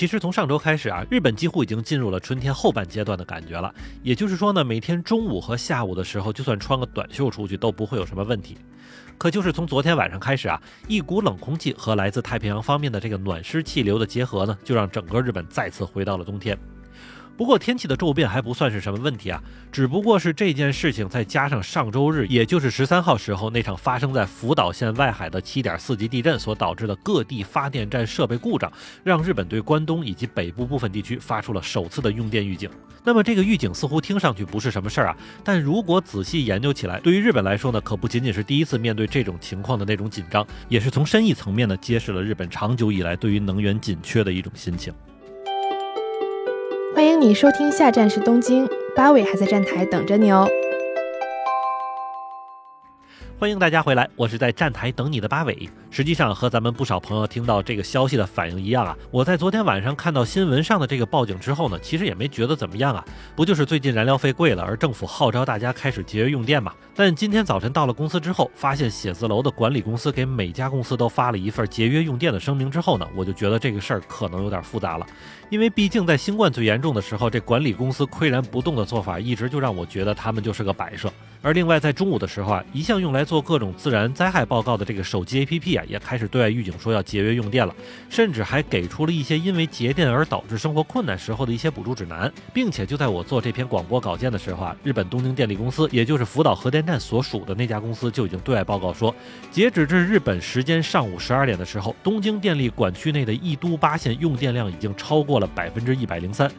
其实从上周开始啊，日本几乎已经进入了春天后半阶段的感觉了。也就是说呢，每天中午和下午的时候，就算穿个短袖出去都不会有什么问题。可就是从昨天晚上开始啊，一股冷空气和来自太平洋方面的这个暖湿气流的结合呢，就让整个日本再次回到了冬天。不过天气的骤变还不算是什么问题啊，只不过是这件事情再加上上周日，也就是十三号时候那场发生在福岛县外海的七点四级地震所导致的各地发电站设备故障，让日本对关东以及北部部分地区发出了首次的用电预警。那么这个预警似乎听上去不是什么事儿啊，但如果仔细研究起来，对于日本来说呢，可不仅仅是第一次面对这种情况的那种紧张，也是从深意层面呢揭示了日本长久以来对于能源紧缺的一种心情。欢迎你收听，下站是东京，八尾还在站台等着你哦。欢迎大家回来，我是在站台等你的八尾。实际上和咱们不少朋友听到这个消息的反应一样啊，我在昨天晚上看到新闻上的这个报警之后呢，其实也没觉得怎么样啊，不就是最近燃料费贵了，而政府号召大家开始节约用电嘛。但今天早晨到了公司之后，发现写字楼的管理公司给每家公司都发了一份节约用电的声明之后呢，我就觉得这个事儿可能有点复杂了，因为毕竟在新冠最严重的时候，这管理公司岿然不动的做法，一直就让我觉得他们就是个摆设。而另外在中午的时候啊，一向用来做各种自然灾害报告的这个手机 APP 啊，也开始对外预警说要节约用电了，甚至还给出了一些因为节电而导致生活困难时候的一些补助指南，并且就在我做这篇广播稿件的时候啊，日本东京电力公司，也就是福岛核电站所属的那家公司就已经对外报告说，截止至日本时间上午十二点的时候，东京电力管区内的一都八县用电量已经超过了百分之一百零三。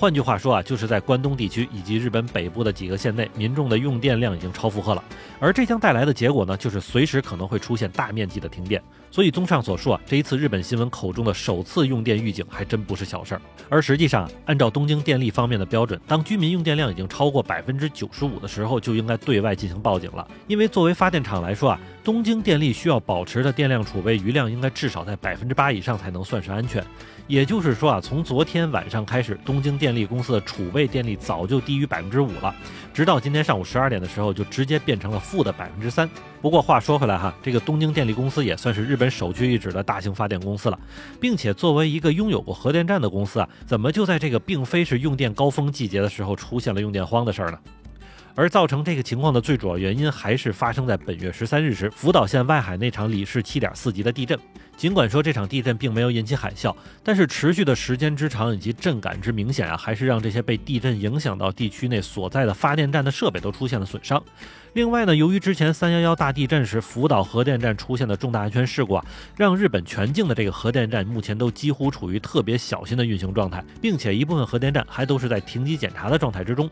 换句话说啊，就是在关东地区以及日本北部的几个县内，民众的用电量已经超负荷了，而这将带来的结果呢，就是随时可能会出现大面积的停电。所以，综上所述啊，这一次日本新闻口中的首次用电预警还真不是小事儿。而实际上，按照东京电力方面的标准，当居民用电量已经超过百分之九十五的时候，就应该对外进行报警了。因为作为发电厂来说啊，东京电力需要保持的电量储备余量应该至少在百分之八以上才能算是安全。也就是说啊，从昨天晚上开始，东京电力公司的储备电力早就低于百分之五了，直到今天上午十二点的时候，就直接变成了负的百分之三。不过话说回来哈，这个东京电力公司也算是日本首屈一指的大型发电公司了，并且作为一个拥有过核电站的公司啊，怎么就在这个并非是用电高峰季节的时候出现了用电荒的事儿呢？而造成这个情况的最主要原因，还是发生在本月十三日时，福岛县外海那场里氏七点四级的地震。尽管说这场地震并没有引起海啸，但是持续的时间之长以及震感之明显啊，还是让这些被地震影响到地区内所在的发电站的设备都出现了损伤。另外呢，由于之前三幺幺大地震时福岛核电站出现的重大安全事故啊，让日本全境的这个核电站目前都几乎处于特别小心的运行状态，并且一部分核电站还都是在停机检查的状态之中。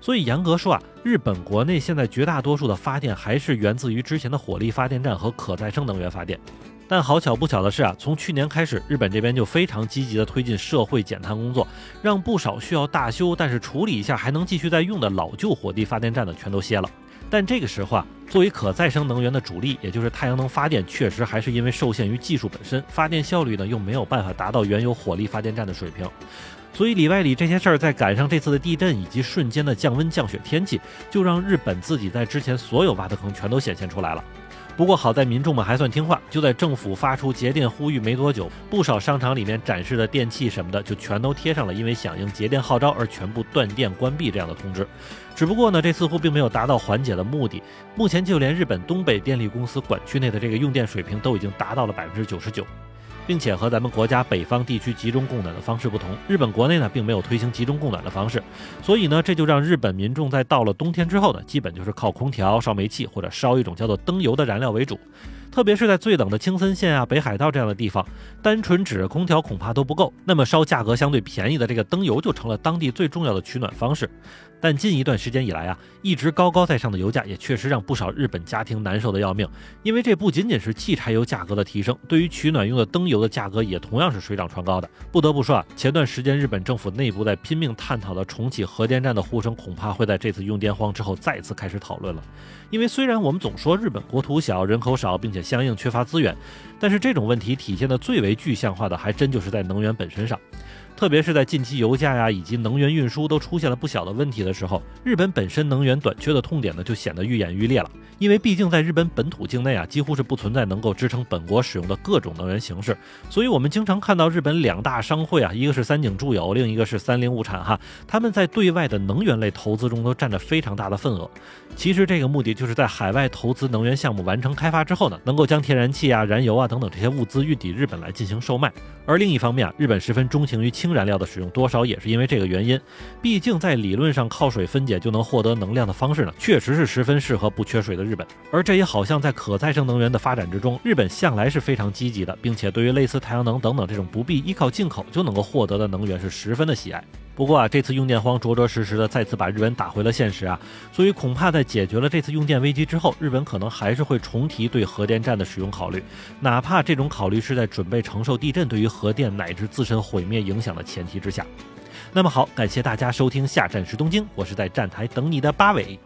所以严格说啊，日本国内现在绝大多数的发电还是源自于之前的火力发电站和可再生能源发电。但好巧不巧的是啊，从去年开始，日本这边就非常积极地推进社会减碳工作，让不少需要大修但是处理一下还能继续在用的老旧火力发电站呢全都歇了。但这个时候啊，作为可再生能源的主力，也就是太阳能发电，确实还是因为受限于技术本身，发电效率呢又没有办法达到原有火力发电站的水平。所以里外里这些事儿，再赶上这次的地震以及瞬间的降温降雪天气，就让日本自己在之前所有挖的坑全都显现出来了。不过好在民众们还算听话，就在政府发出节电呼吁没多久，不少商场里面展示的电器什么的，就全都贴上了因为响应节电号召而全部断电关闭这样的通知。只不过呢，这似乎并没有达到缓解的目的。目前就连日本东北电力公司管区内的这个用电水平都已经达到了百分之九十九。并且和咱们国家北方地区集中供暖的方式不同，日本国内呢并没有推行集中供暖的方式，所以呢这就让日本民众在到了冬天之后呢，基本就是靠空调、烧煤气或者烧一种叫做灯油的燃料为主。特别是在最冷的青森县啊、北海道这样的地方，单纯指着空调恐怕都不够，那么烧价格相对便宜的这个灯油就成了当地最重要的取暖方式。但近一段时间以来啊，一直高高在上的油价也确实让不少日本家庭难受的要命。因为这不仅仅是汽柴油价格的提升，对于取暖用的灯油的价格也同样是水涨船高的。不得不说啊，前段时间日本政府内部在拼命探讨的重启核电站的呼声，恐怕会在这次用电荒之后再次开始讨论了。因为虽然我们总说日本国土小、人口少，并且相应缺乏资源，但是这种问题体现的最为具象化的，还真就是在能源本身上。特别是在近期油价呀以及能源运输都出现了不小的问题的时候，日本本身能源短缺的痛点呢就显得愈演愈烈了。因为毕竟在日本本土境内啊，几乎是不存在能够支撑本国使用的各种能源形式，所以我们经常看到日本两大商会啊，一个是三井住友，另一个是三菱物产哈，他们在对外的能源类投资中都占着非常大的份额。其实这个目的就是在海外投资能源项目完成开发之后呢，能够将天然气啊、燃油啊等等这些物资运抵日本来进行售卖。而另一方面啊，日本十分钟情于燃料的使用，多少也是因为这个原因。毕竟在理论上靠水分解就能获得能量的方式呢，确实是十分适合不缺水的日本。而这也好像在可再生能源的发展之中，日本向来是非常积极的，并且对于类似太阳能等等这种不必依靠进口就能够获得的能源是十分的喜爱。不过啊，这次用电荒着着实实的再次把日本打回了现实啊，所以恐怕在解决了这次用电危机之后，日本可能还是会重提对核电站的使用考虑，哪怕这种考虑是在准备承受地震对于核电乃至自身毁灭影响的前提之下。那么好，感谢大家收听下站是东京，我是在站台等你的八尾。